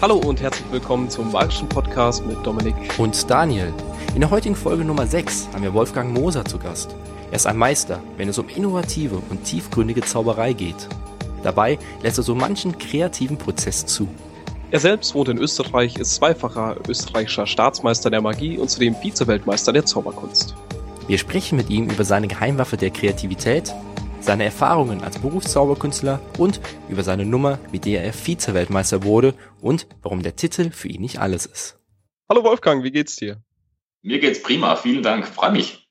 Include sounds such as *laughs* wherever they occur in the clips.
Hallo und herzlich willkommen zum Magischen Podcast mit Dominik und Daniel. In der heutigen Folge Nummer 6 haben wir Wolfgang Moser zu Gast. Er ist ein Meister, wenn es um innovative und tiefgründige Zauberei geht. Dabei lässt er so manchen kreativen Prozess zu. Er selbst wohnt in Österreich, ist zweifacher österreichischer Staatsmeister der Magie und zudem Vize-Weltmeister der Zauberkunst. Wir sprechen mit ihm über seine Geheimwaffe der Kreativität, seine Erfahrungen als Berufszauberkünstler und über seine Nummer, mit der er Vize-Weltmeister wurde und warum der Titel für ihn nicht alles ist. Hallo Wolfgang, wie geht's dir? Mir geht's prima, vielen Dank, freue mich.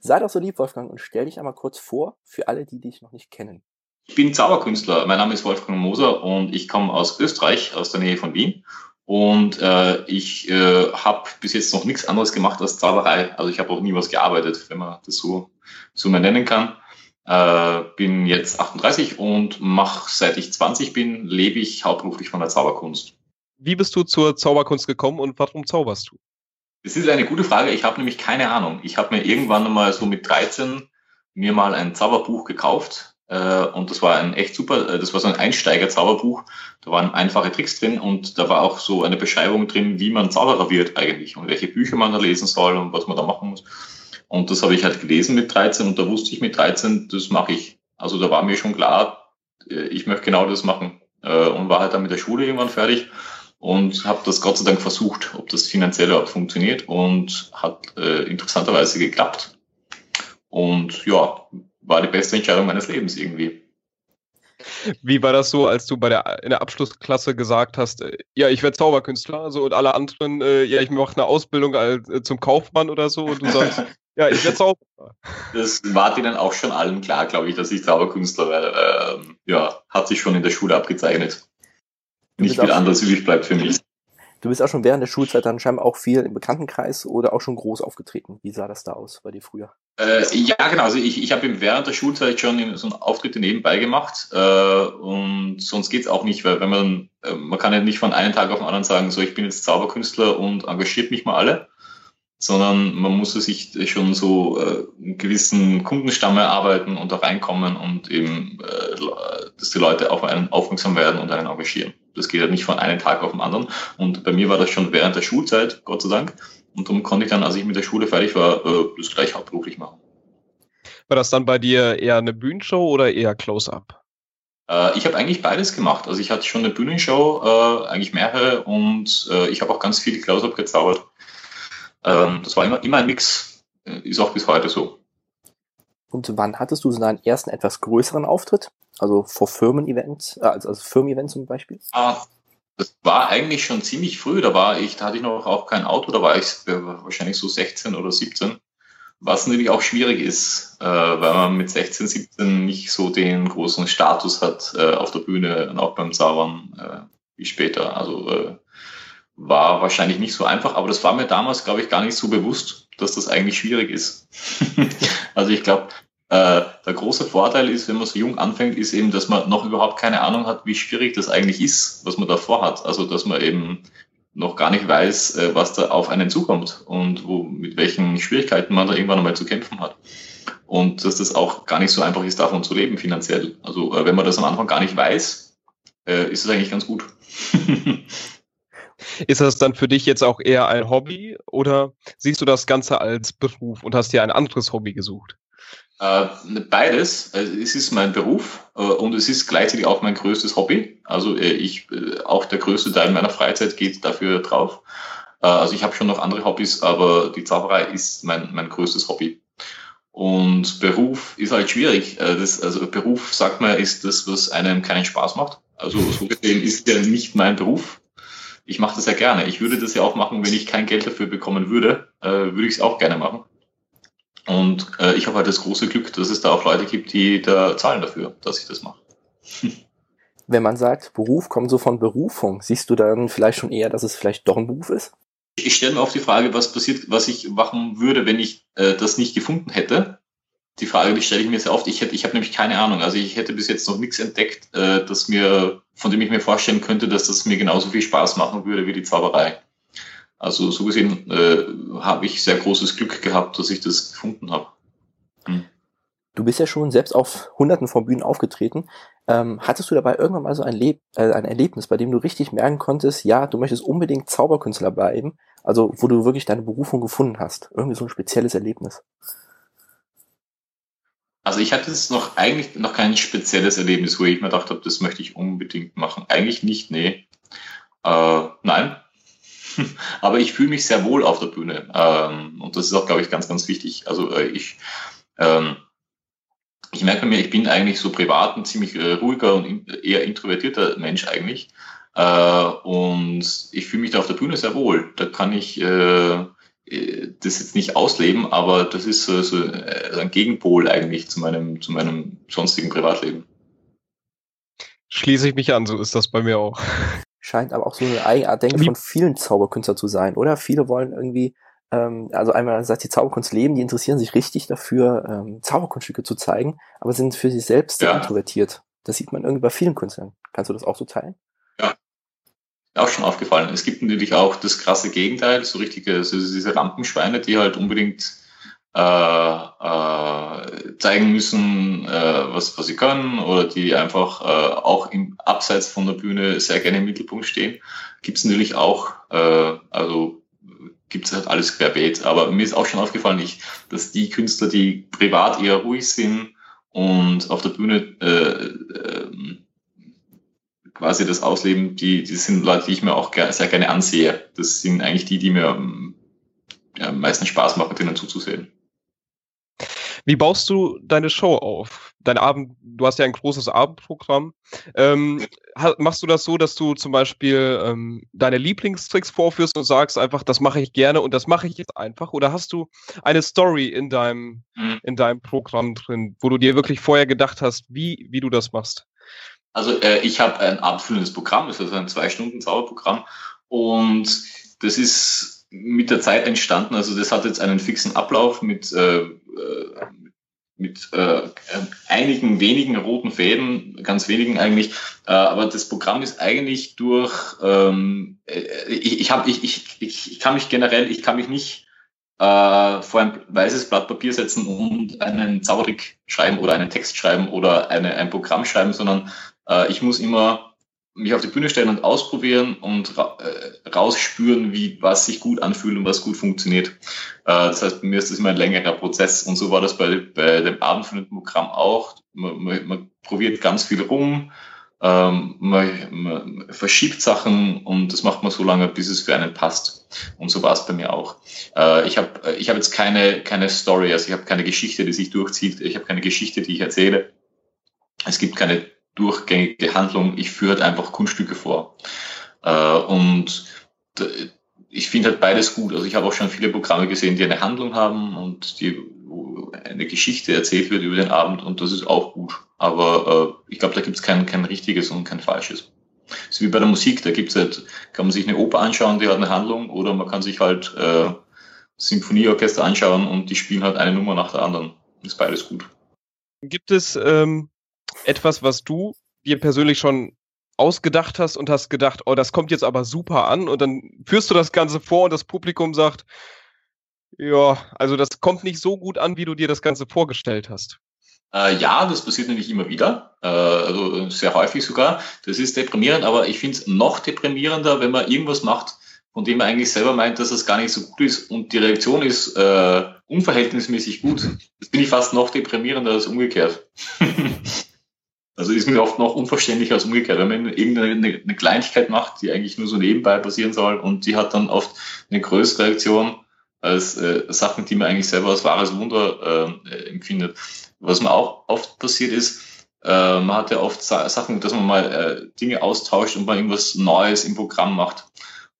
Sei doch so lieb, Wolfgang, und stell dich einmal kurz vor für alle, die dich noch nicht kennen. Ich bin Zauberkünstler. Mein Name ist Wolfgang Moser und ich komme aus Österreich, aus der Nähe von Wien. Und äh, ich äh, habe bis jetzt noch nichts anderes gemacht als Zauberei. Also ich habe auch nie was gearbeitet, wenn man das so, so mal nennen kann. Äh, bin jetzt 38 und mache, seit ich 20 bin, lebe ich hauptberuflich von der Zauberkunst. Wie bist du zur Zauberkunst gekommen und warum zauberst du? Das ist eine gute Frage. Ich habe nämlich keine Ahnung. Ich habe mir irgendwann mal so mit 13 mir mal ein Zauberbuch gekauft äh, und das war ein echt super, äh, das war so ein Einsteiger-Zauberbuch. Da waren einfache Tricks drin und da war auch so eine Beschreibung drin, wie man Zauberer wird eigentlich und welche Bücher man da lesen soll und was man da machen muss. Und das habe ich halt gelesen mit 13 und da wusste ich mit 13, das mache ich. Also da war mir schon klar, äh, ich möchte genau das machen. Und war halt dann mit der Schule irgendwann fertig und habe das Gott sei Dank versucht, ob das finanziell überhaupt funktioniert und hat äh, interessanterweise geklappt. Und ja, war die beste Entscheidung meines Lebens irgendwie. Wie war das so, als du bei der, in der Abschlussklasse gesagt hast, äh, ja, ich werde Zauberkünstler, so und alle anderen, äh, ja, ich mache eine Ausbildung als, äh, zum Kaufmann oder so und du sagst, *laughs* ja, ich werde Zauberkünstler. Das war denen auch schon allen klar, glaube ich, dass ich Zauberkünstler werde. Ähm, ja, hat sich schon in der Schule abgezeichnet. Nicht viel anderes übrig bleibt für mich. Du bist auch schon während der Schulzeit dann scheinbar auch viel im Bekanntenkreis oder auch schon groß aufgetreten. Wie sah das da aus bei dir früher? Äh, ja, genau. Also ich, ich habe während der Schulzeit schon so Auftritte nebenbei gemacht äh, und sonst geht's auch nicht, weil wenn man, äh, man kann ja nicht von einem Tag auf den anderen sagen, so ich bin jetzt Zauberkünstler und engagiert mich mal alle, sondern man muss sich schon so äh, einen gewissen Kundenstamm erarbeiten und da reinkommen und eben, äh, dass die Leute auf einen aufmerksam werden und einen engagieren. Das geht ja nicht von einem Tag auf den anderen. Und bei mir war das schon während der Schulzeit, Gott sei Dank. Und darum konnte ich dann, als ich mit der Schule fertig war, äh, das gleich hauptberuflich machen. War das dann bei dir eher eine Bühnenshow oder eher Close-Up? Äh, ich habe eigentlich beides gemacht. Also ich hatte schon eine Bühnenshow, äh, eigentlich mehrere, und äh, ich habe auch ganz viel Close-Up gezaubert. Ähm, das war immer, immer ein Mix, äh, ist auch bis heute so. Und wann hattest du so deinen ersten etwas größeren Auftritt? Also vor Firmen-Events, äh, also, also Firmen-Events zum Beispiel? Ah, das war eigentlich schon ziemlich früh. Da war ich, da hatte ich noch auch kein Auto, da war ich äh, wahrscheinlich so 16 oder 17. Was natürlich auch schwierig ist, äh, weil man mit 16, 17 nicht so den großen Status hat äh, auf der Bühne und auch beim Zaubern äh, wie später. Also war wahrscheinlich nicht so einfach, aber das war mir damals, glaube ich, gar nicht so bewusst, dass das eigentlich schwierig ist. *laughs* also ich glaube, äh, der große Vorteil ist, wenn man so jung anfängt, ist eben, dass man noch überhaupt keine Ahnung hat, wie schwierig das eigentlich ist, was man davor hat. Also dass man eben noch gar nicht weiß, äh, was da auf einen zukommt und wo, mit welchen Schwierigkeiten man da irgendwann einmal zu kämpfen hat. Und dass das auch gar nicht so einfach ist, davon zu leben finanziell. Also äh, wenn man das am Anfang gar nicht weiß, äh, ist es eigentlich ganz gut. *laughs* Ist das dann für dich jetzt auch eher ein Hobby oder siehst du das Ganze als Beruf und hast dir ein anderes Hobby gesucht? Äh, beides. Also, es ist mein Beruf äh, und es ist gleichzeitig auch mein größtes Hobby. Also äh, ich, auch der größte Teil meiner Freizeit geht dafür drauf. Also ich habe schon noch andere Hobbys, aber die Zauberei ist mein, mein größtes Hobby. Und Beruf ist halt schwierig. Das, also Beruf, sagt man, ist das, was einem keinen Spaß macht. Also so gesehen ist der nicht mein Beruf ich mache das ja gerne. Ich würde das ja auch machen, wenn ich kein Geld dafür bekommen würde, äh, würde ich es auch gerne machen. Und äh, ich habe halt das große Glück, dass es da auch Leute gibt, die da zahlen dafür, dass ich das mache. *laughs* Wenn man sagt, Beruf kommt so von Berufung, siehst du dann vielleicht schon eher, dass es vielleicht doch ein Beruf ist? Ich stelle mir auf die Frage, was passiert, was ich machen würde, wenn ich äh, das nicht gefunden hätte die Frage, die stelle ich mir sehr oft. Ich hätte, ich habe nämlich keine Ahnung. Also ich hätte bis jetzt noch nichts entdeckt, äh, dass mir, von dem ich mir vorstellen könnte, dass das mir genauso viel Spaß machen würde wie die Zauberei. Also so gesehen äh, habe ich sehr großes Glück gehabt, dass ich das gefunden habe. Hm. Du bist ja schon selbst auf hunderten von Bühnen aufgetreten. Ähm, hattest du dabei irgendwann mal so ein, Leb äh, ein Erlebnis, bei dem du richtig merken konntest, ja, du möchtest unbedingt Zauberkünstler bleiben, also wo du wirklich deine Berufung gefunden hast? Irgendwie so ein spezielles Erlebnis. Also ich hatte jetzt noch eigentlich noch kein spezielles Erlebnis, wo ich mir gedacht habe, das möchte ich unbedingt machen. Eigentlich nicht, nee. Äh, nein. *laughs* Aber ich fühle mich sehr wohl auf der Bühne. Ähm, und das ist auch, glaube ich, ganz, ganz wichtig. Also äh, ich, ähm, ich merke mir, ich bin eigentlich so privat ein ziemlich äh, ruhiger und in, eher introvertierter Mensch eigentlich. Äh, und ich fühle mich da auf der Bühne sehr wohl. Da kann ich äh, das jetzt nicht ausleben, aber das ist so, so äh, ein Gegenpol eigentlich zu meinem, zu meinem sonstigen Privatleben. Schließe ich mich an, so ist das bei mir auch. Scheint aber auch so eine Eigenart, denke von vielen Zauberkünstlern zu sein, oder? Viele wollen irgendwie, ähm, also einmal sagt die Zauberkunst leben, die interessieren sich richtig dafür, ähm, Zauberkunststücke zu zeigen, aber sind für sich selbst sehr ja. introvertiert. Das sieht man irgendwie bei vielen Künstlern. Kannst du das auch so teilen? Auch schon aufgefallen. Es gibt natürlich auch das krasse Gegenteil, so richtige, so diese Rampenschweine, die halt unbedingt äh, äh, zeigen müssen, äh, was, was sie können oder die einfach äh, auch im Abseits von der Bühne sehr gerne im Mittelpunkt stehen. Gibt es natürlich auch, äh, also gibt es halt alles querbeet. Aber mir ist auch schon aufgefallen, ich, dass die Künstler, die privat eher ruhig sind und auf der Bühne äh, äh, quasi das ausleben, die, die sind Leute, die ich mir auch sehr gerne ansehe. Das sind eigentlich die, die mir ja, am meisten Spaß machen, denen zuzusehen. Wie baust du deine Show auf? Dein Abend, du hast ja ein großes Abendprogramm. Ähm, machst du das so, dass du zum Beispiel ähm, deine Lieblingstricks vorführst und sagst einfach, das mache ich gerne und das mache ich jetzt einfach? Oder hast du eine Story in deinem, mhm. in deinem Programm drin, wo du dir wirklich vorher gedacht hast, wie, wie du das machst? Also äh, ich habe ein abendfüllendes Programm, das ist ein zwei Stunden Zauberprogramm und das ist mit der Zeit entstanden. Also das hat jetzt einen fixen Ablauf mit äh, äh mit äh, einigen wenigen roten Fäden, ganz wenigen eigentlich. Äh, aber das Programm ist eigentlich durch. Ähm, äh, ich, ich, hab, ich, ich, ich kann mich generell, ich kann mich nicht äh, vor ein weißes Blatt Papier setzen und einen Zaubertrick schreiben oder einen Text schreiben oder eine, ein Programm schreiben, sondern äh, ich muss immer mich auf die Bühne stellen und ausprobieren und ra äh, rausspüren, wie was sich gut anfühlt und was gut funktioniert. Äh, das heißt, bei mir ist das immer ein längerer Prozess und so war das bei, bei dem abendfüllenden Programm auch. Man, man, man probiert ganz viel rum, ähm, man, man verschiebt Sachen und das macht man so lange, bis es für einen passt. Und so war es bei mir auch. Äh, ich habe ich hab jetzt keine, keine Story, also ich habe keine Geschichte, die sich durchzieht. Ich habe keine Geschichte, die ich erzähle. Es gibt keine durchgängige Handlung. Ich führe halt einfach Kunststücke vor. Äh, und ich finde halt beides gut. Also ich habe auch schon viele Programme gesehen, die eine Handlung haben und die eine Geschichte erzählt wird über den Abend und das ist auch gut. Aber äh, ich glaube, da gibt es kein, kein richtiges und kein falsches. So wie bei der Musik, da gibt's halt, kann man sich eine Oper anschauen, die hat eine Handlung, oder man kann sich halt äh, Symphonieorchester anschauen und die spielen halt eine Nummer nach der anderen. Ist beides gut. Gibt es ähm, etwas, was du dir persönlich schon ausgedacht hast und hast gedacht, oh, das kommt jetzt aber super an und dann führst du das Ganze vor und das Publikum sagt, ja, also das kommt nicht so gut an, wie du dir das Ganze vorgestellt hast. Äh, ja, das passiert nämlich immer wieder, äh, also sehr häufig sogar. Das ist deprimierend, aber ich finde es noch deprimierender, wenn man irgendwas macht, von dem man eigentlich selber meint, dass es gar nicht so gut ist und die Reaktion ist äh, unverhältnismäßig gut. Das bin ich fast noch deprimierender als umgekehrt. *laughs* Also ist mir oft noch unverständlicher als umgekehrt. Wenn man irgendeine eine Kleinigkeit macht, die eigentlich nur so nebenbei passieren soll und die hat dann oft eine größere Reaktion als äh, Sachen, die man eigentlich selber als wahres Wunder äh, empfindet. Was mir auch oft passiert ist, äh, man hat ja oft Sachen, dass man mal äh, Dinge austauscht und mal irgendwas Neues im Programm macht.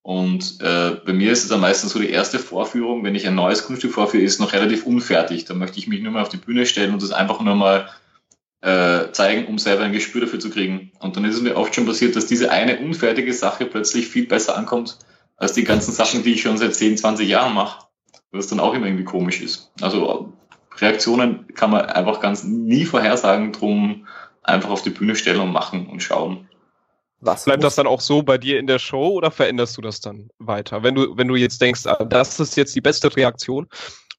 Und äh, bei mir ist es dann meistens so die erste Vorführung, wenn ich ein neues Kunststück vorführe, ist noch relativ unfertig. Da möchte ich mich nur mal auf die Bühne stellen und das einfach nur mal äh, zeigen, um selber ein Gespür dafür zu kriegen. Und dann ist es mir oft schon passiert, dass diese eine unfertige Sache plötzlich viel besser ankommt als die ganzen Sachen, die ich schon seit 10, 20 Jahren mache. Was dann auch immer irgendwie komisch ist. Also Reaktionen kann man einfach ganz nie vorhersagen, drum einfach auf die Bühne stellen und machen und schauen. Was Bleibt das dann auch so bei dir in der Show oder veränderst du das dann weiter? Wenn du, wenn du jetzt denkst, ah, das ist jetzt die beste Reaktion,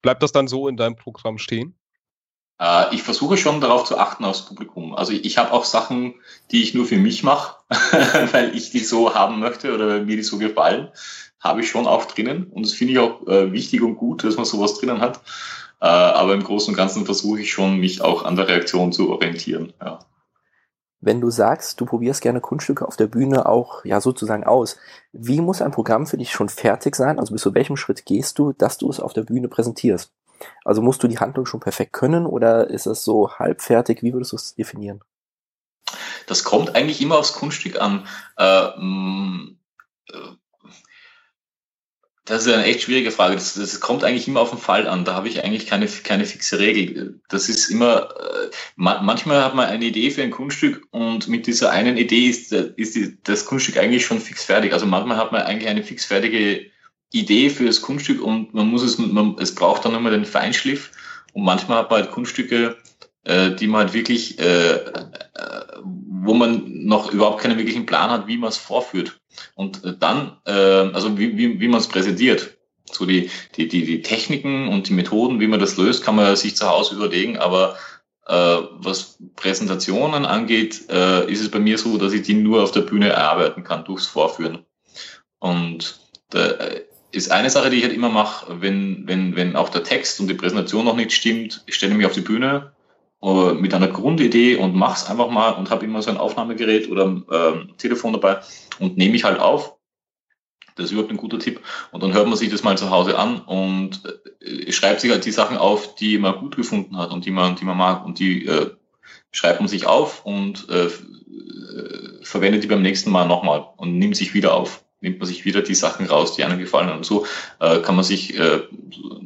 bleibt das dann so in deinem Programm stehen? Äh, ich versuche schon darauf zu achten aufs Publikum. Also ich habe auch Sachen, die ich nur für mich mache, *laughs* weil ich die so haben möchte oder mir die so gefallen, habe ich schon auch drinnen. Und das finde ich auch äh, wichtig und gut, dass man sowas drinnen hat. Äh, aber im Großen und Ganzen versuche ich schon, mich auch an der Reaktion zu orientieren. Ja. Wenn du sagst, du probierst gerne Kunststücke auf der Bühne auch ja sozusagen aus, wie muss ein Programm für dich schon fertig sein? Also bis zu welchem Schritt gehst du, dass du es auf der Bühne präsentierst? Also musst du die Handlung schon perfekt können oder ist es so halbfertig? Wie würdest du es definieren? Das kommt eigentlich immer aufs Kunststück an. Äh, äh das ist eine echt schwierige Frage. Das, das, kommt eigentlich immer auf den Fall an. Da habe ich eigentlich keine, keine fixe Regel. Das ist immer, äh, manchmal hat man eine Idee für ein Kunststück und mit dieser einen Idee ist, ist das Kunststück eigentlich schon fix fertig. Also manchmal hat man eigentlich eine fixfertige Idee für das Kunststück und man muss es, man, es braucht dann immer den Feinschliff. Und manchmal hat man halt Kunststücke, äh, die man halt wirklich, äh, äh, wo man noch überhaupt keinen wirklichen Plan hat, wie man es vorführt. Und äh, dann, äh, also wie, wie, wie man es präsentiert. So die, die, die, die Techniken und die Methoden, wie man das löst, kann man sich zu Hause überlegen, aber äh, was Präsentationen angeht, äh, ist es bei mir so, dass ich die nur auf der Bühne erarbeiten kann, durchs Vorführen. Und da äh, ist eine Sache, die ich halt immer mache, wenn, wenn, wenn auch der Text und die Präsentation noch nicht stimmt, ich stelle mich auf die Bühne äh, mit einer Grundidee und mach's einfach mal und habe immer so ein Aufnahmegerät oder ähm, Telefon dabei und nehme ich halt auf. Das ist überhaupt ein guter Tipp. Und dann hört man sich das mal zu Hause an und äh, schreibt sich halt die Sachen auf, die man gut gefunden hat und die man, die man mag. Und die äh, schreibt man sich auf und äh, äh verwendet die beim nächsten Mal nochmal und nimmt sich wieder auf nimmt man sich wieder die Sachen raus, die einem gefallen haben. So äh, kann man sich äh,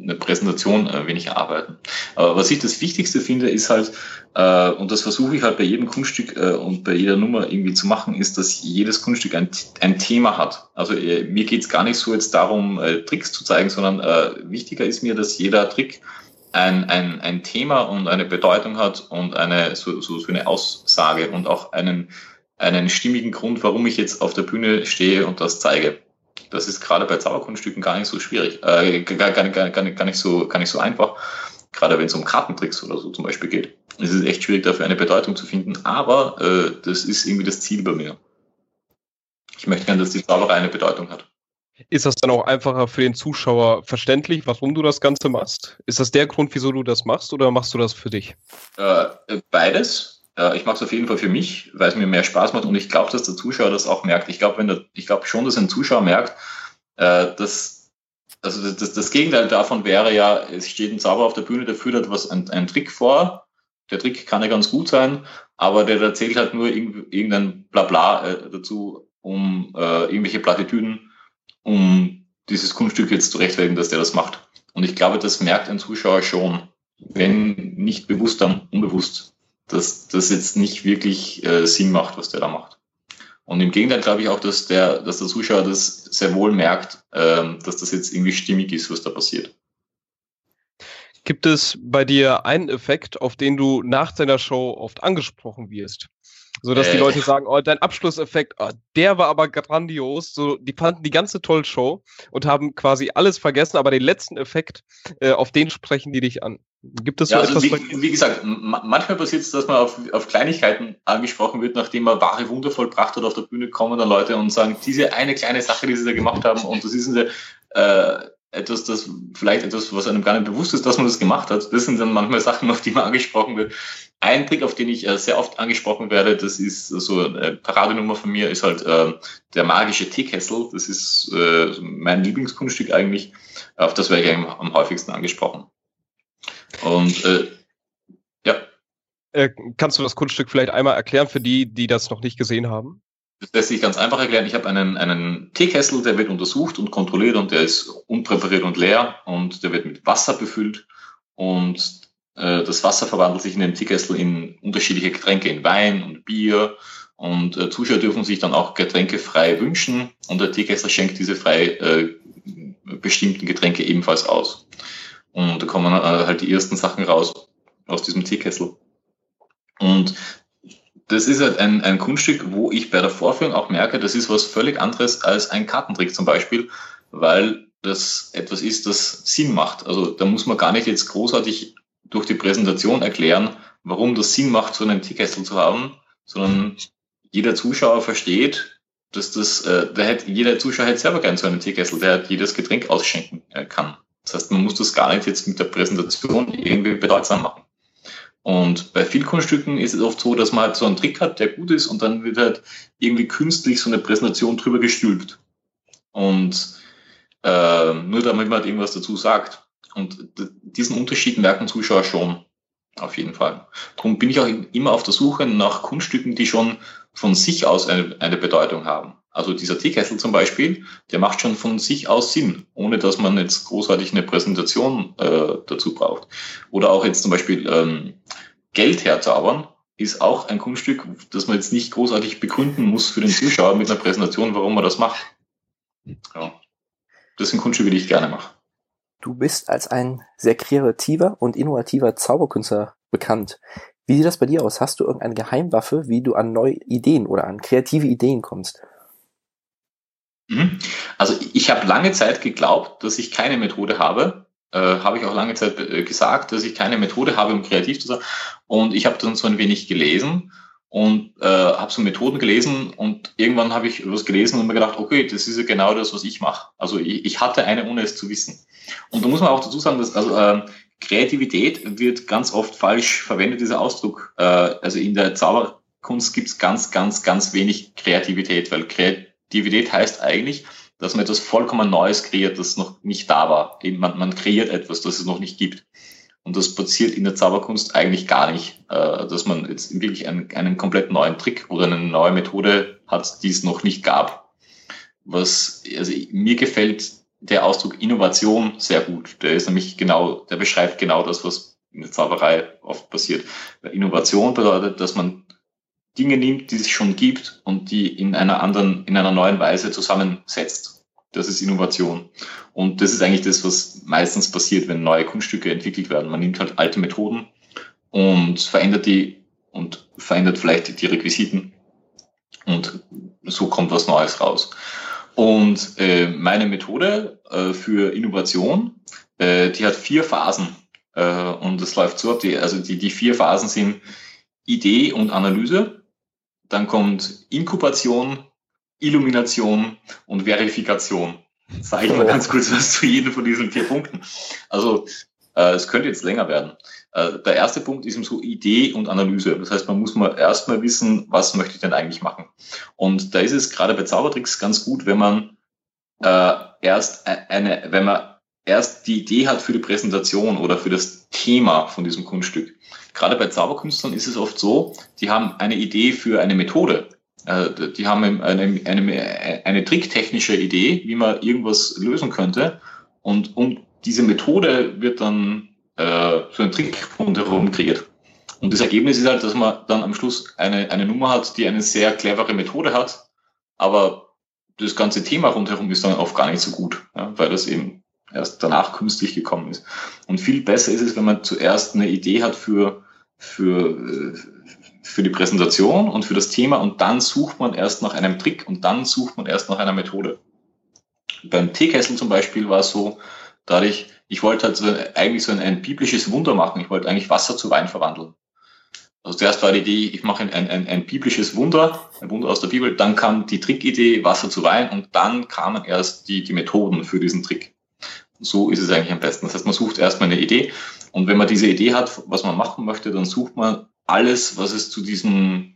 eine Präsentation äh, wenig erarbeiten. Aber was ich das Wichtigste finde, ist halt, äh, und das versuche ich halt bei jedem Kunststück äh, und bei jeder Nummer irgendwie zu machen, ist, dass jedes Kunststück ein, ein Thema hat. Also äh, mir geht es gar nicht so jetzt darum, äh, Tricks zu zeigen, sondern äh, wichtiger ist mir, dass jeder Trick ein, ein, ein Thema und eine Bedeutung hat und eine so, so, so eine Aussage und auch einen einen stimmigen Grund, warum ich jetzt auf der Bühne stehe und das zeige. Das ist gerade bei Zauberkunststücken gar nicht so schwierig, äh, gar, gar, gar, gar, nicht so, gar nicht so einfach. Gerade wenn es um Kartentricks oder so zum Beispiel geht. Es ist echt schwierig, dafür eine Bedeutung zu finden, aber äh, das ist irgendwie das Ziel bei mir. Ich möchte gerne, dass die Zauberei eine Bedeutung hat. Ist das dann auch einfacher für den Zuschauer verständlich, warum du das Ganze machst? Ist das der Grund, wieso du das machst oder machst du das für dich? Äh, beides. Äh, ich mache es auf jeden Fall für mich, weil es mir mehr Spaß macht und ich glaube, dass der Zuschauer das auch merkt. Ich glaube, wenn der, ich glaube schon, dass ein Zuschauer merkt, äh, dass also das, das, Gegenteil davon wäre ja, es steht ein Zauber auf der Bühne, der führt etwas einen, einen Trick vor. Der Trick kann ja ganz gut sein, aber der erzählt halt nur irgendein Blabla äh, dazu, um äh, irgendwelche Plattitüden, um dieses Kunststück jetzt zu rechtfertigen, dass der das macht. Und ich glaube, das merkt ein Zuschauer schon, wenn nicht bewusst, dann unbewusst dass das jetzt nicht wirklich äh, Sinn macht, was der da macht. Und im Gegenteil glaube ich auch, dass der, dass der Zuschauer das sehr wohl merkt, ähm, dass das jetzt irgendwie stimmig ist, was da passiert. Gibt es bei dir einen Effekt, auf den du nach deiner Show oft angesprochen wirst? So dass äh. die Leute sagen, oh, dein Abschlusseffekt, oh, der war aber grandios. So, die fanden die ganze tolle Show und haben quasi alles vergessen, aber den letzten Effekt, äh, auf den sprechen die dich an. Gibt es so ja, also etwas? Wie, wie gesagt, manchmal passiert es, dass man auf, auf Kleinigkeiten angesprochen wird, nachdem man wahre Wunder vollbracht hat auf der Bühne, kommen dann Leute und sagen, diese eine kleine Sache, die sie da gemacht haben, und das ist eine, äh, etwas, das vielleicht etwas, was einem gar nicht bewusst ist, dass man das gemacht hat. Das sind dann manchmal Sachen, auf die man angesprochen wird. Ein Trick, auf den ich äh, sehr oft angesprochen werde, das ist so eine Paradenummer von mir, ist halt äh, der magische Teekessel. Das ist äh, mein Lieblingskunststück eigentlich. Auf das werde ich am, häufigsten angesprochen. Und äh, ja. Äh, kannst du das Kunststück vielleicht einmal erklären für die, die das noch nicht gesehen haben? Das lässt sich ganz einfach erklären. Ich habe einen, einen Teekessel, der wird untersucht und kontrolliert und der ist unpräpariert und leer und der wird mit Wasser befüllt und äh, das Wasser verwandelt sich in dem Teekessel in unterschiedliche Getränke, in Wein und Bier und äh, Zuschauer dürfen sich dann auch Getränke frei wünschen und der Teekessel schenkt diese frei äh, bestimmten Getränke ebenfalls aus. Und da kommen äh, halt die ersten Sachen raus aus diesem Teekessel. Und das ist halt ein, ein Kunststück, wo ich bei der Vorführung auch merke, das ist was völlig anderes als ein Kartentrick zum Beispiel, weil das etwas ist, das Sinn macht. Also da muss man gar nicht jetzt großartig durch die Präsentation erklären, warum das Sinn macht, so einen Teekessel zu haben, sondern jeder Zuschauer versteht, dass das, äh, der hätte, jeder Zuschauer hätte selber gern so einen Teekessel, der jedes Getränk ausschenken äh, kann. Das heißt, man muss das gar nicht jetzt mit der Präsentation irgendwie bedeutsam machen. Und bei vielen Kunststücken ist es oft so, dass man halt so einen Trick hat, der gut ist und dann wird halt irgendwie künstlich so eine Präsentation drüber gestülpt. Und äh, nur damit man halt irgendwas dazu sagt. Und diesen Unterschied merken Zuschauer schon. Auf jeden Fall. Darum bin ich auch immer auf der Suche nach Kunststücken, die schon von sich aus eine, eine Bedeutung haben. Also dieser Teekessel zum Beispiel, der macht schon von sich aus Sinn, ohne dass man jetzt großartig eine Präsentation äh, dazu braucht. Oder auch jetzt zum Beispiel ähm, Geld herzaubern, ist auch ein Kunststück, das man jetzt nicht großartig begründen muss für den Zuschauer mit einer Präsentation, warum man das macht. Ja. Das sind Kunststücke, die ich gerne mache. Du bist als ein sehr kreativer und innovativer Zauberkünstler bekannt. Wie sieht das bei dir aus? Hast du irgendeine Geheimwaffe, wie du an neue Ideen oder an kreative Ideen kommst? Mhm. Also ich habe lange Zeit geglaubt, dass ich keine Methode habe. Äh, habe ich auch lange Zeit äh, gesagt, dass ich keine Methode habe, um kreativ zu sein. Und ich habe dann so ein wenig gelesen und äh, habe so Methoden gelesen und irgendwann habe ich was gelesen und mir gedacht, okay, das ist ja genau das, was ich mache. Also ich, ich hatte eine, ohne es zu wissen. Und da muss man auch dazu sagen, dass also äh, Kreativität wird ganz oft falsch verwendet, dieser Ausdruck. Äh, also in der Zauberkunst gibt es ganz, ganz, ganz wenig Kreativität, weil Kreativität heißt eigentlich, dass man etwas vollkommen Neues kreiert, das noch nicht da war. Eben man, man kreiert etwas, das es noch nicht gibt. Und das passiert in der Zauberkunst eigentlich gar nicht, äh, dass man jetzt wirklich einen, einen komplett neuen Trick oder eine neue Methode hat, die es noch nicht gab. Was also mir gefällt der Ausdruck Innovation sehr gut. Der ist nämlich genau, der beschreibt genau das, was in der Zauberei oft passiert. Innovation bedeutet, dass man Dinge nimmt, die es schon gibt und die in einer anderen, in einer neuen Weise zusammensetzt. Das ist Innovation. Und das ist eigentlich das, was meistens passiert, wenn neue Kunststücke entwickelt werden. Man nimmt halt alte Methoden und verändert die und verändert vielleicht die Requisiten und so kommt was Neues raus. Und äh, meine Methode äh, für Innovation, äh, die hat vier Phasen. Äh, und das läuft so ab, die, also die, die vier Phasen sind Idee und Analyse, dann kommt Inkubation, Illumination und Verifikation. Sage ich mal *laughs* ganz kurz was zu jedem von diesen vier Punkten. Also äh, es könnte jetzt länger werden. Äh, der erste Punkt ist eben so Idee und Analyse. Das heißt, man muss mal erstmal wissen, was möchte ich denn eigentlich machen. Und da ist es gerade bei Zaubertricks ganz gut, wenn man äh, erst e-, eine, wenn man erst die Idee hat für die Präsentation oder für das Thema von diesem Kunststück. Gerade bei Zauberkünstlern ist es oft so, die haben eine Idee für eine Methode. Äh, die haben eine, eine, eine tricktechnische Idee, wie man irgendwas lösen könnte. Und um diese Methode wird dann äh, so ein Trick rundherum kreiert. Und das Ergebnis ist halt, dass man dann am Schluss eine, eine Nummer hat, die eine sehr clevere Methode hat, aber das ganze Thema rundherum ist dann oft gar nicht so gut, ja, weil das eben erst danach künstlich gekommen ist. Und viel besser ist es, wenn man zuerst eine Idee hat für, für, äh, für die Präsentation und für das Thema und dann sucht man erst nach einem Trick und dann sucht man erst nach einer Methode. Beim Teekessel zum Beispiel war es so, dadurch, ich wollte halt so, eigentlich so ein, ein, biblisches Wunder machen. Ich wollte eigentlich Wasser zu Wein verwandeln. Also zuerst war die Idee, ich mache ein, ein, ein biblisches Wunder, ein Wunder aus der Bibel, dann kam die Trickidee, Wasser zu Wein und dann kamen erst die, die Methoden für diesen Trick. So ist es eigentlich am besten. Das heißt, man sucht erstmal eine Idee und wenn man diese Idee hat, was man machen möchte, dann sucht man alles, was es zu diesem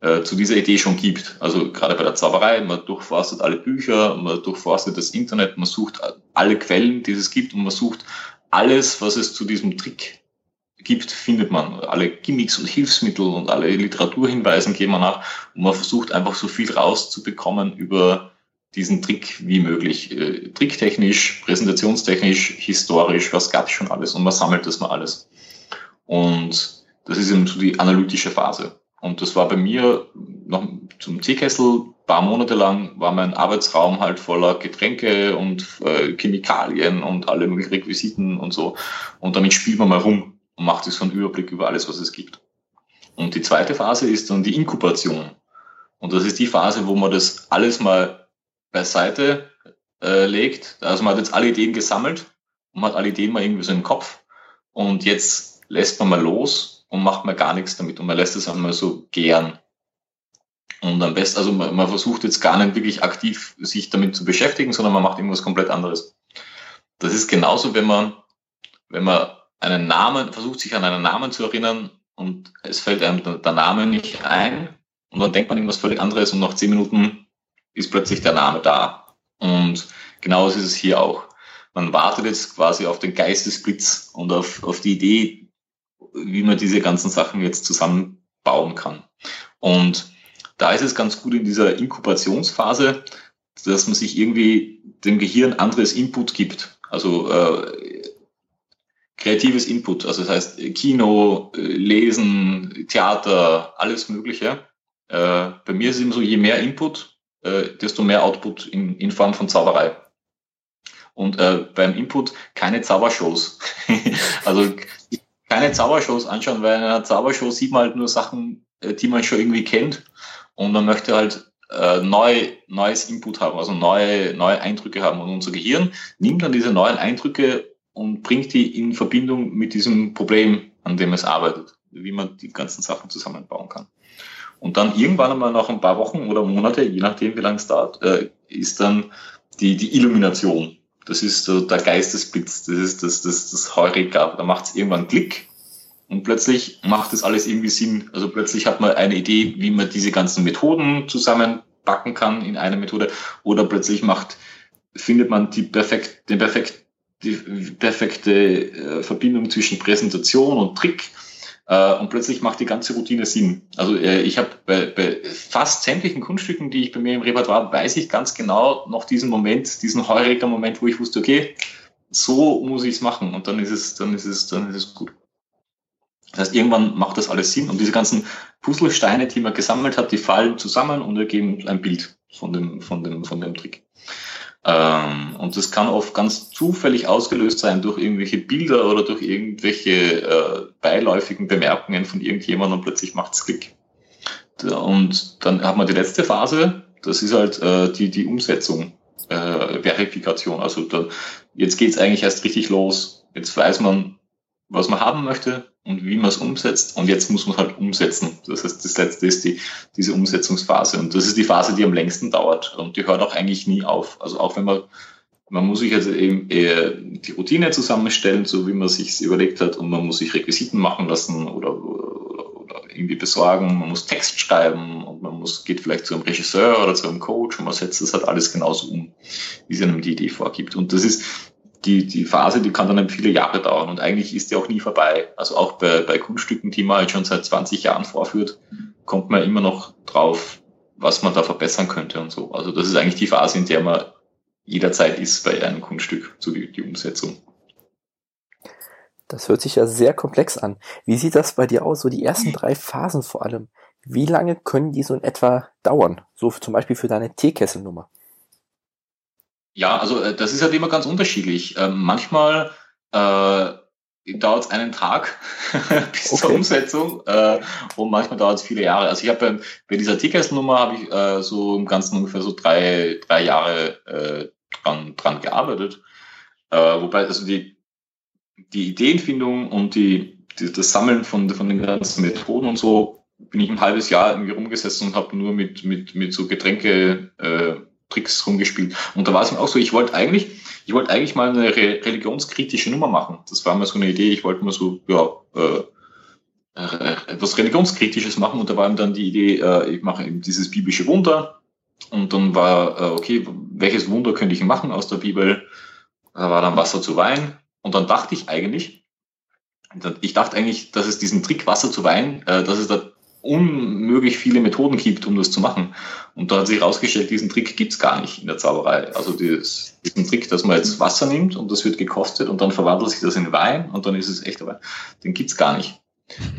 äh, zu dieser Idee schon gibt. Also gerade bei der Zauberei, man durchforstet alle Bücher, man durchforstet das Internet, man sucht alle Quellen, die es gibt und man sucht alles, was es zu diesem Trick gibt, findet man. Alle Gimmicks und Hilfsmittel und alle Literaturhinweisen gehen wir nach und man versucht einfach so viel rauszubekommen über diesen Trick wie möglich. Äh, tricktechnisch, präsentationstechnisch, historisch, was gab es schon alles und man sammelt das mal alles. Und das ist eben so die analytische Phase. Und das war bei mir noch zum Teekessel, paar Monate lang war mein Arbeitsraum halt voller Getränke und äh, Chemikalien und alle möglichen Requisiten und so. Und damit spielt man mal rum und macht sich so einen Überblick über alles, was es gibt. Und die zweite Phase ist dann die Inkubation. Und das ist die Phase, wo man das alles mal beiseite äh, legt. Also man hat jetzt alle Ideen gesammelt und man hat alle Ideen mal irgendwie so im Kopf. Und jetzt lässt man mal los und macht mal gar nichts damit und man lässt es einmal so gern. Und am besten, also man, man versucht jetzt gar nicht wirklich aktiv sich damit zu beschäftigen, sondern man macht irgendwas komplett anderes. Das ist genauso, wenn man, wenn man einen Namen, versucht sich an einen Namen zu erinnern und es fällt einem der Name nicht ein und dann denkt man irgendwas völlig anderes und nach zehn Minuten ist plötzlich der Name da. Und genauso ist es hier auch. Man wartet jetzt quasi auf den Geistesblitz und auf, auf die Idee, wie man diese ganzen Sachen jetzt zusammenbauen kann. Und da ist es ganz gut in dieser Inkubationsphase, dass man sich irgendwie dem Gehirn anderes Input gibt. Also äh, kreatives Input, also das heißt Kino, äh, Lesen, Theater, alles Mögliche. Äh, bei mir ist es immer so, je mehr Input, äh, desto mehr Output in, in Form von Zauberei. Und äh, beim Input keine Zaubershows. *laughs* also keine Zaubershows anschauen, weil in einer Zaubershow sieht man halt nur Sachen, äh, die man schon irgendwie kennt. Und man möchte halt äh, neu, neues Input haben, also neue, neue Eindrücke haben. Und unser Gehirn nimmt dann diese neuen Eindrücke und bringt die in Verbindung mit diesem Problem, an dem es arbeitet, wie man die ganzen Sachen zusammenbauen kann. Und dann irgendwann einmal nach ein paar Wochen oder Monate, je nachdem wie lange es dauert, äh, ist dann die, die Illumination. Das ist so der Geistesblitz, das ist das, das, das Heureka. Da macht es irgendwann Klick und plötzlich macht das alles irgendwie Sinn. Also plötzlich hat man eine Idee, wie man diese ganzen Methoden zusammenpacken kann in eine Methode. Oder plötzlich macht, findet man die perfekt, den perfekt, die perfekte äh, Verbindung zwischen Präsentation und Trick. Äh, und plötzlich macht die ganze Routine Sinn. Also äh, ich habe bei, bei fast sämtlichen Kunststücken, die ich bei mir im Repertoire, weiß ich ganz genau noch diesen Moment, diesen heuriger Moment, wo ich wusste, okay, so muss ich es machen und dann ist es, dann ist es, dann ist es gut. Das heißt, irgendwann macht das alles Sinn und diese ganzen Puzzlesteine, die man gesammelt hat, die fallen zusammen und ergeben ein Bild von dem, von dem, von dem Trick. Ähm, und das kann oft ganz zufällig ausgelöst sein durch irgendwelche Bilder oder durch irgendwelche äh, beiläufigen Bemerkungen von irgendjemandem und plötzlich macht es Klick. Und dann hat man die letzte Phase, das ist halt äh, die, die Umsetzung, äh, Verifikation. Also da, jetzt geht's eigentlich erst richtig los. Jetzt weiß man, was man haben möchte und wie man es umsetzt. Und jetzt muss man halt umsetzen. Das heißt, das letzte ist die, diese Umsetzungsphase. Und das ist die Phase, die am längsten dauert. Und die hört auch eigentlich nie auf. Also auch wenn man, man muss sich also eben eher die Routine zusammenstellen, so wie man sich überlegt hat. Und man muss sich Requisiten machen lassen oder, oder, oder irgendwie besorgen. Man muss Text schreiben und man muss, geht vielleicht zu einem Regisseur oder zu einem Coach und man setzt das halt alles genauso um, wie es einem die Idee vorgibt. Und das ist, die, die Phase, die kann dann viele Jahre dauern und eigentlich ist die auch nie vorbei. Also auch bei, bei Kunststücken, die man halt schon seit 20 Jahren vorführt, kommt man immer noch drauf, was man da verbessern könnte und so. Also das ist eigentlich die Phase, in der man jederzeit ist bei einem Kunststück, so die, die Umsetzung. Das hört sich ja sehr komplex an. Wie sieht das bei dir aus, so die ersten drei Phasen vor allem? Wie lange können die so in etwa dauern? So zum Beispiel für deine Teekesselnummer. Ja, also äh, das ist halt immer ganz unterschiedlich. Ähm, manchmal äh, dauert es einen Tag *laughs* bis okay. zur Umsetzung äh, und manchmal dauert es viele Jahre. Also ich habe bei, bei dieser Ticketsnummer habe ich äh, so im Ganzen ungefähr so drei, drei Jahre äh, dran, dran gearbeitet. Äh, wobei also die, die Ideenfindung und die, die, das Sammeln von, von den ganzen Methoden und so bin ich ein halbes Jahr irgendwie rumgesessen und habe nur mit, mit, mit so Getränke äh, Tricks rumgespielt. Und da war es mir auch so, ich wollte eigentlich, ich wollte eigentlich mal eine re religionskritische Nummer machen. Das war mir so eine Idee, ich wollte mal so, ja, äh, äh, etwas religionskritisches machen und da war mir dann die Idee, äh, ich mache eben dieses biblische Wunder und dann war, äh, okay, welches Wunder könnte ich machen aus der Bibel? Da war dann Wasser zu Wein und dann dachte ich eigentlich, ich dachte eigentlich, dass es diesen Trick Wasser zu Wein, äh, dass es da unmöglich viele Methoden gibt, um das zu machen. Und da hat sich herausgestellt, diesen Trick gibt's gar nicht in der Zauberei. Also dieses, diesen Trick, dass man jetzt Wasser nimmt und das wird gekostet und dann verwandelt sich das in Wein und dann ist es echter Wein, den gibt's gar nicht.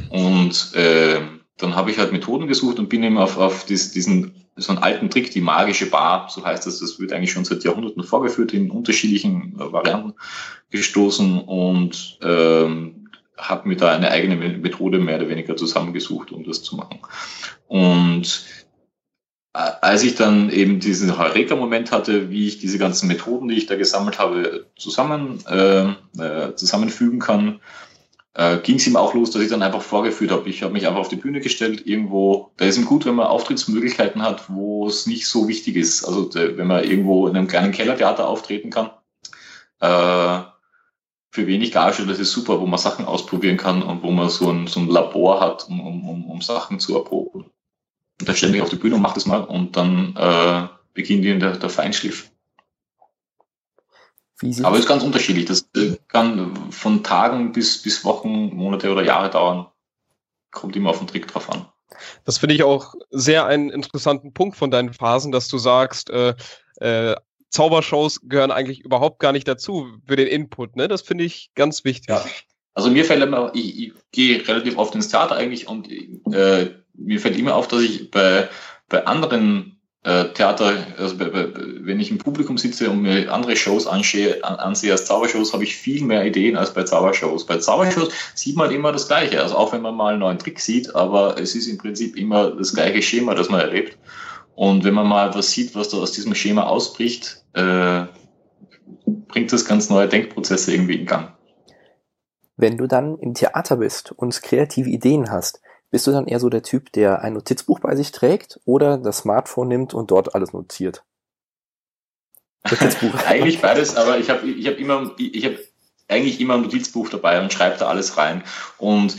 Und äh, dann habe ich halt Methoden gesucht und bin eben auf, auf dies, diesen so einen alten Trick, die magische Bar, so heißt das, das wird eigentlich schon seit Jahrhunderten vorgeführt, in unterschiedlichen äh, Varianten gestoßen und ähm, habe mir da eine eigene Methode mehr oder weniger zusammengesucht, um das zu machen. Und äh, als ich dann eben diesen Heureka-Moment hatte, wie ich diese ganzen Methoden, die ich da gesammelt habe, zusammen, äh, äh zusammenfügen kann, äh, ging es ihm auch los, dass ich dann einfach vorgeführt habe. Ich habe mich einfach auf die Bühne gestellt, irgendwo. Da ist ihm gut, wenn man Auftrittsmöglichkeiten hat, wo es nicht so wichtig ist. Also wenn man irgendwo in einem kleinen Kellertheater auftreten kann. Äh, für wenig Gage, das ist super, wo man Sachen ausprobieren kann und wo man so ein, so ein Labor hat, um, um, um Sachen zu erproben. Und da stelle ich auf die Bühne und mache das mal und dann äh, beginnt hier der, der Feinschliff. Aber es ist ganz unterschiedlich. Das kann von Tagen bis, bis Wochen, Monate oder Jahre dauern. Kommt immer auf den Trick drauf an. Das finde ich auch sehr einen interessanten Punkt von deinen Phasen, dass du sagst, äh, äh, Zaubershows gehören eigentlich überhaupt gar nicht dazu für den Input. Ne? Das finde ich ganz wichtig. Ja. Also mir fällt immer, ich, ich gehe relativ oft ins Theater eigentlich und äh, mir fällt immer auf, dass ich bei, bei anderen äh, Theater, also bei, bei, wenn ich im Publikum sitze und mir andere Shows ansehe, an, ansehe als Zaubershows, habe ich viel mehr Ideen als bei Zaubershows. Bei Zaubershows sieht man immer das Gleiche, also auch wenn man mal einen neuen Trick sieht, aber es ist im Prinzip immer das gleiche Schema, das man erlebt. Und wenn man mal was sieht, was da aus diesem Schema ausbricht, äh, bringt das ganz neue Denkprozesse irgendwie in Gang. Wenn du dann im Theater bist und kreative Ideen hast, bist du dann eher so der Typ, der ein Notizbuch bei sich trägt oder das Smartphone nimmt und dort alles notiert? Notizbuch. *laughs* eigentlich beides, aber ich habe ich hab immer, ich habe eigentlich immer ein Notizbuch dabei und schreibe da alles rein. Und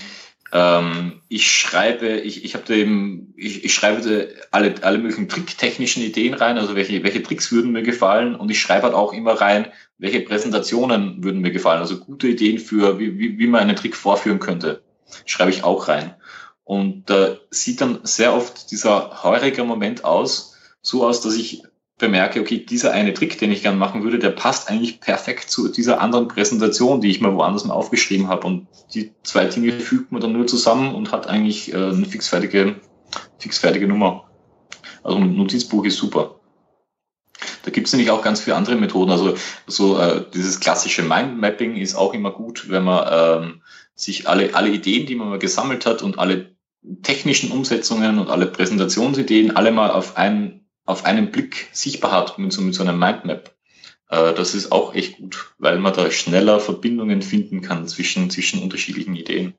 ähm, ich schreibe, ich, ich habe eben, ich, ich schreibe alle, alle möglichen tricktechnischen Ideen rein, also welche, welche Tricks würden mir gefallen und ich schreibe halt auch immer rein, welche Präsentationen würden mir gefallen, also gute Ideen für, wie, wie, wie man einen Trick vorführen könnte, schreibe ich auch rein. Und da äh, sieht dann sehr oft dieser heurige Moment aus, so aus, dass ich bemerke, okay, dieser eine Trick, den ich gern machen würde, der passt eigentlich perfekt zu dieser anderen Präsentation, die ich mir woanders mal aufgeschrieben habe. Und die zwei Dinge fügt man dann nur zusammen und hat eigentlich äh, eine fixfertige, fixfertige Nummer. Also ein Notizbuch ist super. Da gibt es nämlich auch ganz viele andere Methoden. Also so äh, dieses klassische Mindmapping ist auch immer gut, wenn man ähm, sich alle, alle Ideen, die man mal gesammelt hat und alle technischen Umsetzungen und alle Präsentationsideen alle mal auf einen auf einen Blick sichtbar hat mit so, mit so einer Mindmap. Äh, das ist auch echt gut, weil man da schneller Verbindungen finden kann zwischen, zwischen unterschiedlichen Ideen.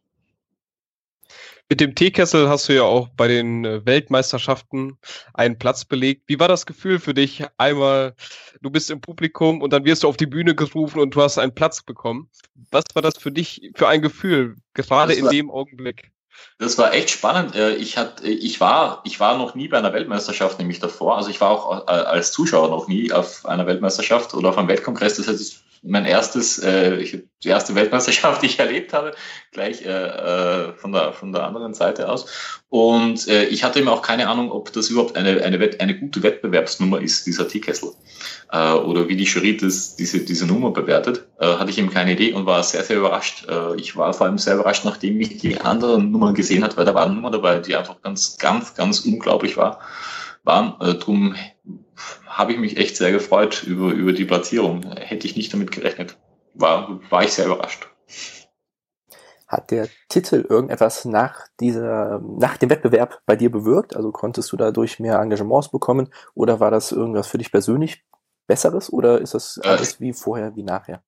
Mit dem Teekessel hast du ja auch bei den äh, Weltmeisterschaften einen Platz belegt. Wie war das Gefühl für dich? Einmal, du bist im Publikum und dann wirst du auf die Bühne gerufen und du hast einen Platz bekommen. Was war das für dich für ein Gefühl, gerade in dem Augenblick? Das war echt spannend. Äh, ich, hat, ich, war, ich war noch nie bei einer Weltmeisterschaft nämlich davor. Also ich war auch äh, als Zuschauer noch nie auf einer Weltmeisterschaft oder auf einem Weltkongress. Das heißt, mein erstes, äh, ich, die erste Weltmeisterschaft, *laughs* die ich erlebt habe, gleich äh, äh, von, der, von der anderen Seite aus. Und äh, ich hatte immer auch keine Ahnung, ob das überhaupt eine, eine, Wett, eine gute Wettbewerbsnummer ist, dieser Teekessel. Äh, oder wie die Jury das, diese, diese Nummer bewertet. Äh, hatte ich eben keine Idee und war sehr, sehr überrascht. Äh, ich war vor allem sehr überrascht, nachdem ich die anderen Nummern gesehen hat, weil da war eine Nummer dabei, die einfach ganz, ganz, ganz unglaublich war. Waren. Äh, drum habe ich mich echt sehr gefreut über, über die Platzierung. Hätte ich nicht damit gerechnet. War, war ich sehr überrascht. Hat der Titel irgendetwas nach dieser, nach dem Wettbewerb bei dir bewirkt? Also konntest du dadurch mehr Engagements bekommen oder war das irgendwas für dich persönlich Besseres oder ist das äh, alles äh, wie vorher, wie nachher?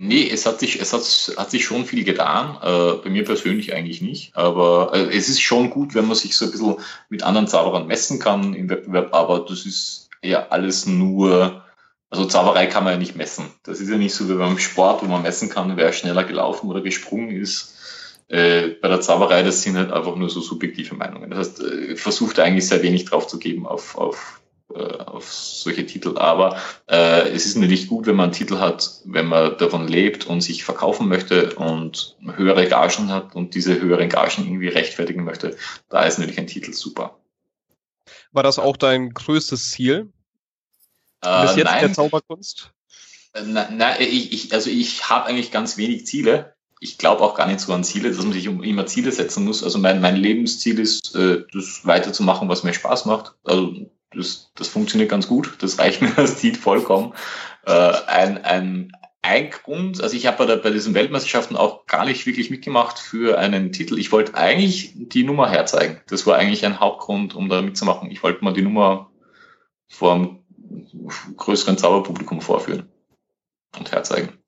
Nee, es hat sich, es hat, hat sich schon viel getan. Äh, bei mir persönlich eigentlich nicht. Aber äh, es ist schon gut, wenn man sich so ein bisschen mit anderen Zauberern messen kann im Wettbewerb. Aber das ist ja alles nur, also Zauberei kann man ja nicht messen. Das ist ja nicht so wie beim Sport, wo man messen kann, wer schneller gelaufen oder gesprungen ist. Äh, bei der Zauberei, das sind halt einfach nur so subjektive Meinungen. Das heißt, äh, versucht eigentlich sehr wenig drauf zu geben auf, auf auf solche Titel. Aber äh, es ist natürlich gut, wenn man einen Titel hat, wenn man davon lebt und sich verkaufen möchte und höhere Gagen hat und diese höheren Gagen irgendwie rechtfertigen möchte. Da ist natürlich ein Titel super. War das auch dein größtes Ziel? Äh, Bis jetzt nein, der Zauberkunst? Nein, na, ich, ich, also ich habe eigentlich ganz wenig Ziele. Ich glaube auch gar nicht so an Ziele, dass man sich immer Ziele setzen muss. Also mein, mein Lebensziel ist, äh, das weiterzumachen, was mir Spaß macht. Also das, das funktioniert ganz gut. Das reicht mir *laughs* als Titel vollkommen. Äh, ein, ein, ein Grund, also ich habe bei, bei diesen Weltmeisterschaften auch gar nicht wirklich mitgemacht für einen Titel. Ich wollte eigentlich die Nummer herzeigen. Das war eigentlich ein Hauptgrund, um da mitzumachen. Ich wollte mal die Nummer vor einem größeren Zauberpublikum vorführen und herzeigen.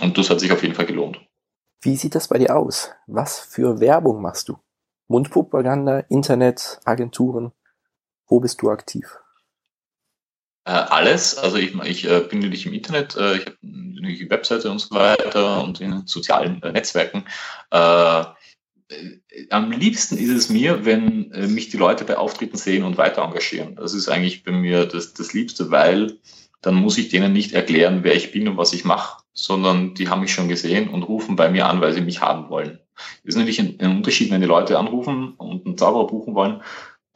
Und das hat sich auf jeden Fall gelohnt. Wie sieht das bei dir aus? Was für Werbung machst du? Mundpropaganda, Internet, Agenturen? Wo bist du aktiv? Äh, alles. Also ich, ich äh, bin natürlich im Internet, äh, ich habe eine Webseite und so weiter und in sozialen äh, Netzwerken. Äh, am liebsten ist es mir, wenn äh, mich die Leute bei Auftritten sehen und weiter engagieren. Das ist eigentlich bei mir das, das Liebste, weil dann muss ich denen nicht erklären, wer ich bin und was ich mache, sondern die haben mich schon gesehen und rufen bei mir an, weil sie mich haben wollen. Das ist natürlich ein, ein Unterschied, wenn die Leute anrufen und einen Zauberer buchen wollen,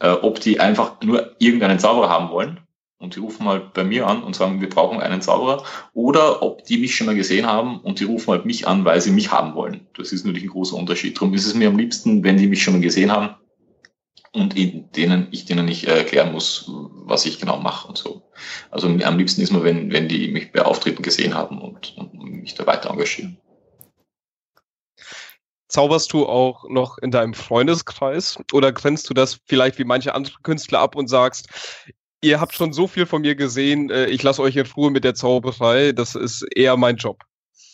äh, ob die einfach nur irgendeinen Zauberer haben wollen und die rufen halt bei mir an und sagen, wir brauchen einen Zauberer, oder ob die mich schon mal gesehen haben und die rufen halt mich an, weil sie mich haben wollen. Das ist natürlich ein großer Unterschied. Darum ist es mir am liebsten, wenn die mich schon mal gesehen haben und denen, ich denen nicht erklären muss, was ich genau mache und so. Also am liebsten ist mir, wenn, wenn die mich bei Auftritten gesehen haben und, und mich da weiter engagieren. Zauberst du auch noch in deinem Freundeskreis oder grenzt du das vielleicht wie manche andere Künstler ab und sagst, ihr habt schon so viel von mir gesehen, äh, ich lasse euch in Ruhe mit der Zauberei, das ist eher mein Job.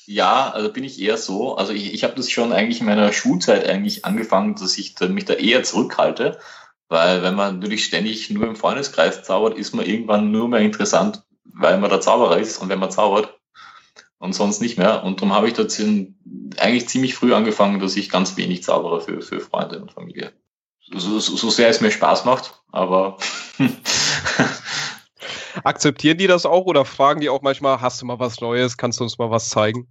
Ja, also bin ich eher so. Also ich, ich habe das schon eigentlich in meiner Schulzeit eigentlich angefangen, dass ich mich da eher zurückhalte, weil wenn man natürlich ständig nur im Freundeskreis zaubert, ist man irgendwann nur mehr interessant, weil man der Zauberer ist und wenn man zaubert und sonst nicht mehr. Und darum habe ich da eigentlich ziemlich früh angefangen, dass ich ganz wenig zaubere für, für Freunde und Familie so, so, so sehr es mir Spaß macht, aber. *laughs* Akzeptieren die das auch oder fragen die auch manchmal, hast du mal was Neues, kannst du uns mal was zeigen?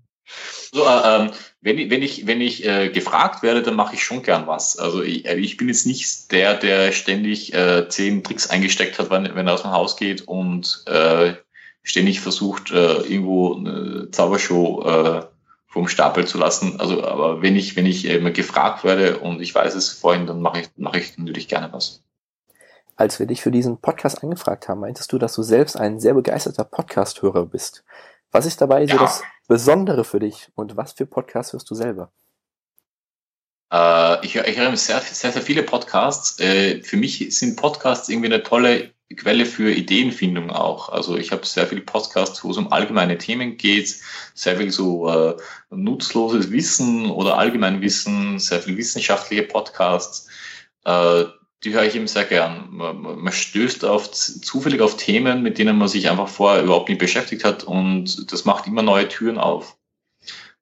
So, äh, ähm, wenn ich, wenn ich, wenn ich äh, gefragt werde, dann mache ich schon gern was. Also ich, äh, ich bin jetzt nicht der, der ständig äh, zehn Tricks eingesteckt hat, wenn, wenn er aus dem Haus geht und äh, ständig versucht, äh, irgendwo eine Zaubershow äh, vom Stapel zu lassen. Also, aber wenn ich, wenn ich immer gefragt werde und ich weiß es vorhin, dann mache ich, mache ich natürlich gerne was. Als wir dich für diesen Podcast angefragt haben, meintest du, dass du selbst ein sehr begeisterter Podcast-Hörer bist. Was ist dabei ja. so das Besondere für dich und was für Podcasts hörst du selber? Äh, ich, ich höre sehr, sehr, sehr viele Podcasts. Äh, für mich sind Podcasts irgendwie eine tolle Quelle für Ideenfindung auch. Also ich habe sehr viele Podcasts, wo es um allgemeine Themen geht, sehr viel so äh, nutzloses Wissen oder Allgemeinwissen, sehr viel wissenschaftliche Podcasts. Äh, die höre ich eben sehr gern. Man, man stößt auf, zufällig auf Themen, mit denen man sich einfach vorher überhaupt nicht beschäftigt hat und das macht immer neue Türen auf.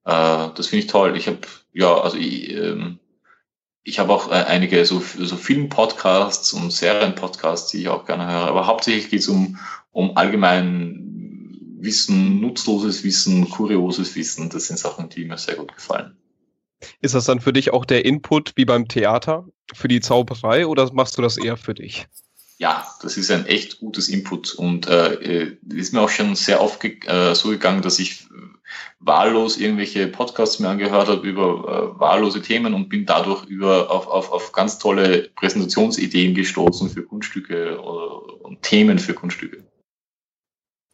Äh, das finde ich toll. Ich habe, ja, also ich, ähm, ich habe auch äh, einige so, so Film-Podcasts und Serien-Podcasts, die ich auch gerne höre. Aber hauptsächlich geht es um, um allgemein Wissen, nutzloses Wissen, kurioses Wissen. Das sind Sachen, die mir sehr gut gefallen. Ist das dann für dich auch der Input wie beim Theater für die Zauberei oder machst du das eher für dich? Ja, das ist ein echt gutes Input und äh, äh ist mir auch schon sehr oft ge äh, so gegangen, dass ich wahllos irgendwelche Podcasts mir angehört habe über äh, wahllose Themen und bin dadurch über auf, auf, auf ganz tolle Präsentationsideen gestoßen für Kunststücke oder, und Themen für Kunststücke.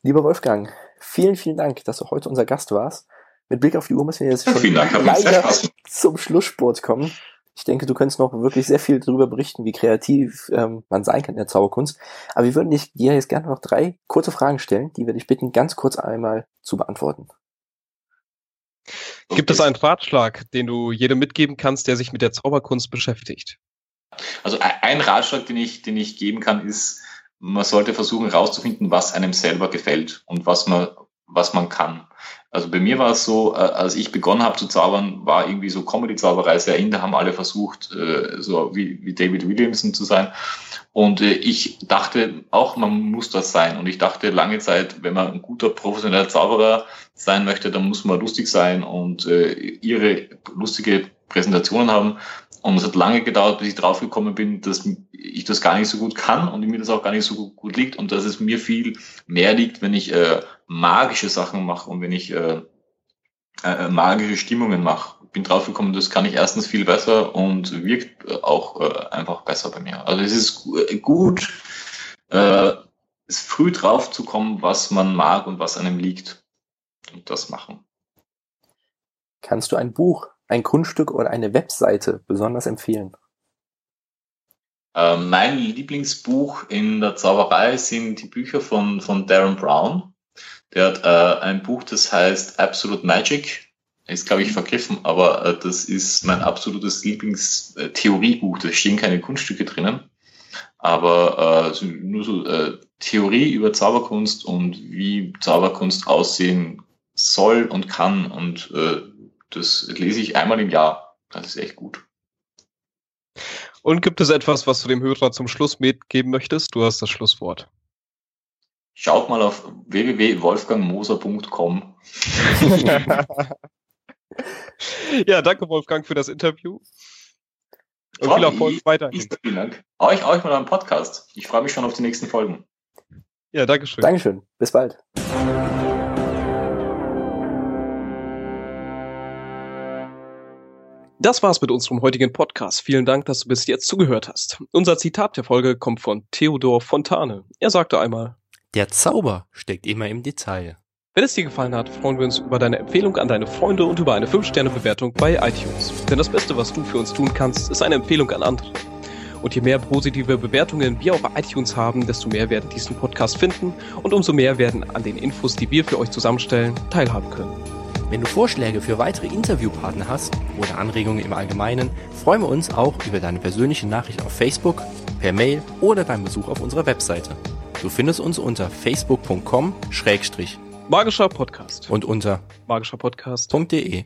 Lieber Wolfgang, vielen, vielen Dank, dass du heute unser Gast warst. Mit Blick auf die Uhr müssen wir jetzt schon Dank, leider zum Schlusssport kommen. Ich denke, du könntest noch wirklich sehr viel darüber berichten, wie kreativ ähm, man sein kann in der Zauberkunst. Aber wir würden dich, dir jetzt gerne noch drei kurze Fragen stellen, die wir dich bitten, ganz kurz einmal zu beantworten. Gibt es einen Ratschlag, den du jedem mitgeben kannst, der sich mit der Zauberkunst beschäftigt? Also ein Ratschlag, den ich, den ich geben kann, ist, man sollte versuchen herauszufinden, was einem selber gefällt und was man, was man kann. Also bei mir war es so, äh, als ich begonnen habe zu zaubern, war irgendwie so Comedy-Zauberei sehr in. Da haben alle versucht, äh, so wie, wie David Williamson zu sein. Und äh, ich dachte auch, man muss das sein. Und ich dachte lange Zeit, wenn man ein guter professioneller Zauberer sein möchte, dann muss man lustig sein und ihre lustige Präsentationen haben. Und es hat lange gedauert, bis ich draufgekommen bin, dass ich das gar nicht so gut kann und mir das auch gar nicht so gut liegt und dass es mir viel mehr liegt, wenn ich äh, magische Sachen mache und wenn ich äh, äh, magische Stimmungen mache. Bin draufgekommen, das kann ich erstens viel besser und wirkt auch äh, einfach besser bei mir. Also es ist gut, äh, früh drauf zu kommen, was man mag und was einem liegt und das machen. Kannst du ein Buch ein Kunststück oder eine Webseite besonders empfehlen? Äh, mein Lieblingsbuch in der Zauberei sind die Bücher von, von Darren Brown. Der hat äh, ein Buch, das heißt Absolute Magic. ist, glaube ich, vergriffen, aber äh, das ist mein absolutes Lieblingstheoriebuch. Da stehen keine Kunststücke drinnen, aber äh, nur so äh, Theorie über Zauberkunst und wie Zauberkunst aussehen soll und kann. Und äh, das lese ich einmal im Jahr. Das ist echt gut. Und gibt es etwas, was du dem Hörer zum Schluss mitgeben möchtest? Du hast das Schlusswort. Schaut mal auf www.wolfgangmoser.com. *laughs* ja, danke Wolfgang für das Interview. Und Frau, viel Erfolg weiterhin. Vielen Dank. Euch, euch mal einen Podcast. Ich freue mich schon auf die nächsten Folgen. Ja, danke schön. Dankeschön. Bis bald. Das war's mit unserem heutigen Podcast. Vielen Dank, dass du bis jetzt zugehört hast. Unser Zitat der Folge kommt von Theodor Fontane. Er sagte einmal, der Zauber steckt immer im Detail. Wenn es dir gefallen hat, freuen wir uns über deine Empfehlung an deine Freunde und über eine 5-Sterne-Bewertung bei iTunes. Denn das Beste, was du für uns tun kannst, ist eine Empfehlung an andere. Und je mehr positive Bewertungen wir auf iTunes haben, desto mehr werden diesen Podcast finden und umso mehr werden an den Infos, die wir für euch zusammenstellen, teilhaben können. Wenn du Vorschläge für weitere Interviewpartner hast oder Anregungen im Allgemeinen, freuen wir uns auch über deine persönliche Nachricht auf Facebook, per Mail oder beim Besuch auf unserer Webseite. Du findest uns unter facebook.com Magischer Podcast und unter magischerpodcast.de.